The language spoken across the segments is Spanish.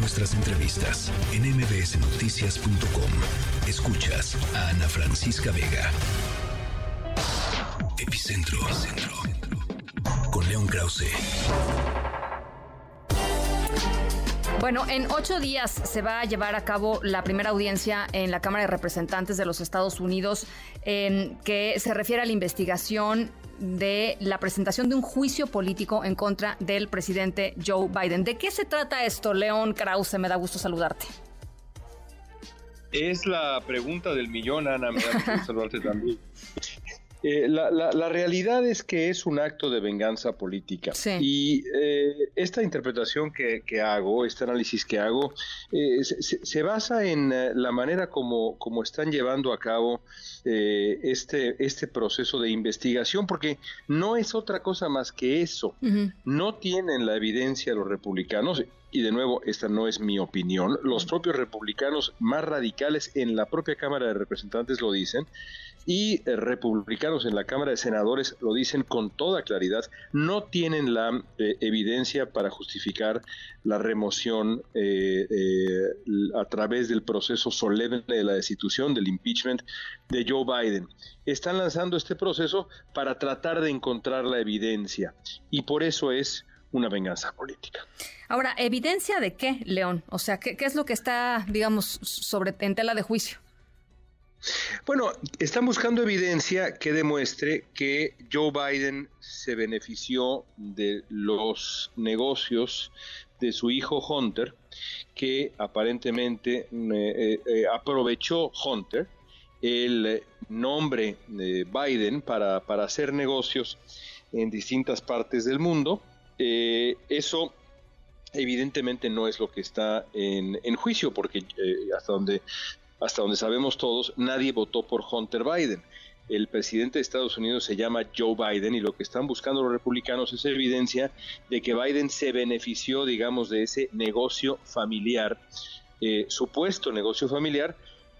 nuestras entrevistas en mbsnoticias.com. Escuchas a Ana Francisca Vega. Epicentro. Epicentro. Con León Krause. Bueno, en ocho días se va a llevar a cabo la primera audiencia en la Cámara de Representantes de los Estados Unidos que se refiere a la investigación de la presentación de un juicio político en contra del presidente Joe Biden. ¿De qué se trata esto, León Krause? Me da gusto saludarte. Es la pregunta del millón, Ana. Me da gusto saludarte también. Eh, la, realidad es que es un acto de venganza política. Y eh, esta interpretación que, hago, este análisis que hago, eh, se, basa en la manera como, como están llevando a cabo este, este proceso de investigación, porque no es otra cosa más que eso. No tienen la evidencia los republicanos. Y de nuevo, esta no es mi opinión. Los propios republicanos más radicales en la propia Cámara de Representantes lo dicen y eh, republicanos en la Cámara de Senadores lo dicen con toda claridad, no tienen la eh, evidencia para justificar la remoción eh, a través del proceso solemne de la destitución, del impeachment de Joe Biden. Están lanzando este proceso para tratar de encontrar la evidencia y por eso es una venganza política. Ahora, ¿evidencia de qué, León? O sea, ¿qué, qué es lo que está, digamos, sobre en tela de juicio? Bueno, están buscando evidencia que demuestre que Joe Biden se benefició de los negocios de su hijo Hunter, que aparentemente eh, eh, aprovechó Hunter el nombre de Biden para, hacer negocios en distintas partes del mundo. Eh, eso evidentemente no es lo que está en, juicio, porque hasta donde hasta donde sabemos todos, nadie votó por Hunter Biden. El presidente de Estados Unidos se llama Joe Biden y lo que están buscando los republicanos es evidencia de que Biden se benefició, digamos, de ese negocio familiar, eh, supuesto negocio familiar,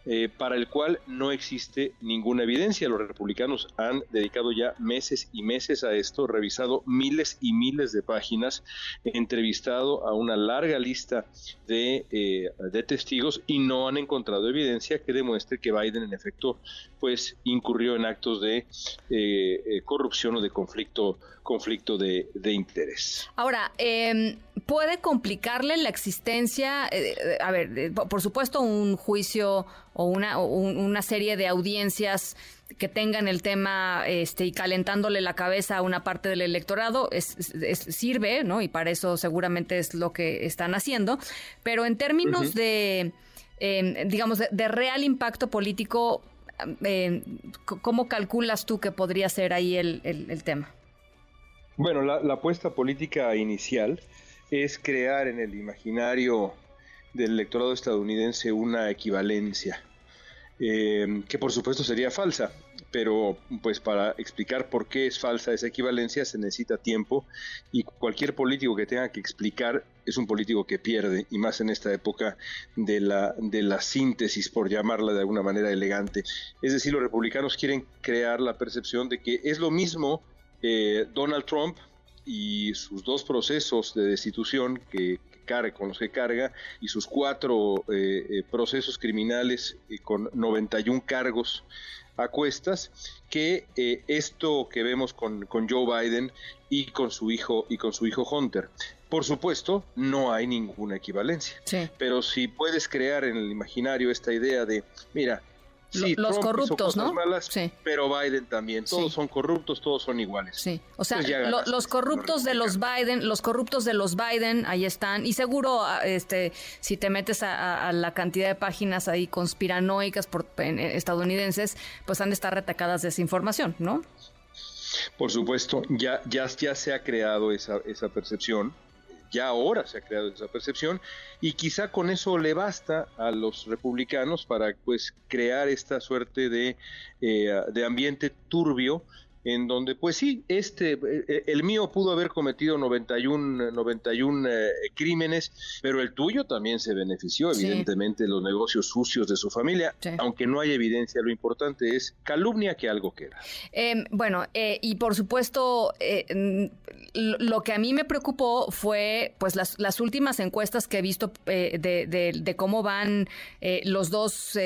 eh, para el cual no existe ninguna evidencia. Los republicanos han dedicado ya meses y meses a esto, revisado miles y miles de páginas, entrevistado a una larga lista de, eh, testigos y no han encontrado evidencia que demuestre que Biden en efecto pues incurrió en actos de eh, corrupción o de conflicto conflicto de, interés. Ahora, em, puede complicarle la existencia, a ver, por supuesto un juicio o una, una serie de audiencias que tengan el tema este, y calentándole la cabeza a una parte del electorado es, sirve, ¿no? Y para eso seguramente es lo que están haciendo. Pero en términos de, em, digamos, de, real impacto político, em, ¿cómo calculas tú que podría ser ahí el, el, tema? Bueno, la, la apuesta política inicial es crear en el imaginario del electorado estadounidense una equivalencia eh, que por supuesto sería falsa, pero pues para explicar por qué es falsa esa equivalencia se necesita tiempo y cualquier político que tenga que explicar es un político que pierde y más en esta época de la, de la síntesis, por llamarla de alguna manera elegante. Es decir, los republicanos quieren crear la percepción de que es lo mismo eh, Donald Trump y sus dos procesos de destitución que, con los que carga y sus cuatro eh, eh, procesos criminales eh, con 91 cargos a cuestas, que esto que vemos con, con Joe Biden y con su hijo y con su hijo Hunter. Por supuesto, no hay ninguna equivalencia. Pero si puedes crear en el imaginario esta idea de, mira, los corruptos, ¿no? sí. Pero Biden también. Todos son corruptos, todos son iguales. Sí. O sea, los corruptos de los Biden, los corruptos de los Biden, ahí están. Y seguro, ah, este, si te metes a, la cantidad de páginas ahí conspiranoicas por, estadounidenses, pues han de estar retacadas de esa información, ¿no? Por supuesto, ya, ya, ya se ha creado esa, esa percepción ya ahora se ha creado esa percepción y quizá con eso le basta a los republicanos para pues crear esta suerte de, eh, de ambiente turbio en donde, pues sí, este, eh, el mío pudo haber cometido 91, 91 eh, crímenes, pero el tuyo también se benefició, evidentemente, de los negocios sucios de su familia, aunque no hay evidencia, lo importante es calumnia que algo queda. Em, bueno, eh, y por supuesto, lo que a mí me preocupó fue, pues, las, las últimas encuestas que he visto de, de, cómo van los dos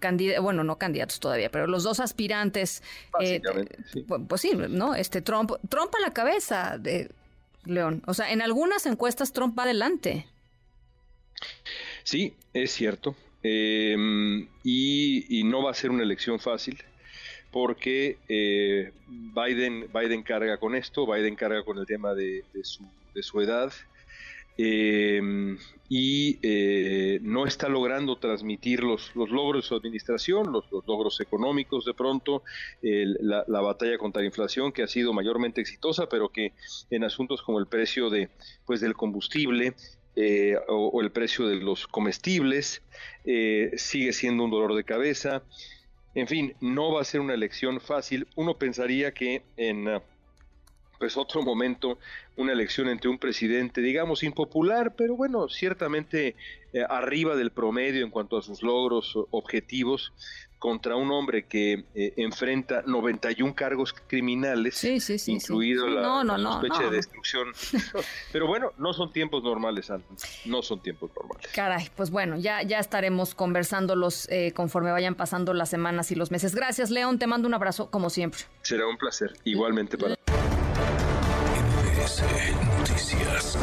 candidatos, bueno, no candidatos todavía, pero los dos aspirantes. Sí pues sí, ¿no? Este Trump, Trump a la cabeza de León. O sea, en algunas encuestas Trump va adelante. Sí, es cierto. Em, y, no va a ser una elección fácil porque eh, Biden, Biden carga con esto, Biden carga con el tema de, su, de su edad eh, y eh, no está logrando transmitir los, los logros de su administración, los, logros económicos de pronto, la, batalla contra la inflación que ha sido mayormente exitosa, pero que en asuntos como el precio de, pues, del combustible eh, o, el precio de los comestibles sigue siendo un dolor de cabeza. En fin, no va a ser una elección fácil. Uno pensaría que en pues otro momento, una elección entre un presidente, digamos, impopular, pero bueno, ciertamente eh, arriba del promedio en cuanto a sus logros objetivos, contra un hombre que eh, enfrenta 91 cargos criminales, sí, sí, sí, incluido la, sospecha de destrucción. Pero bueno, no son tiempos normales, no son tiempos normales. Caray, pues bueno, ya, ya estaremos conversándolos eh, conforme vayan pasando las semanas y los meses. Gracias, León, te mando un abrazo como siempre. Será un placer, igualmente para Noticias.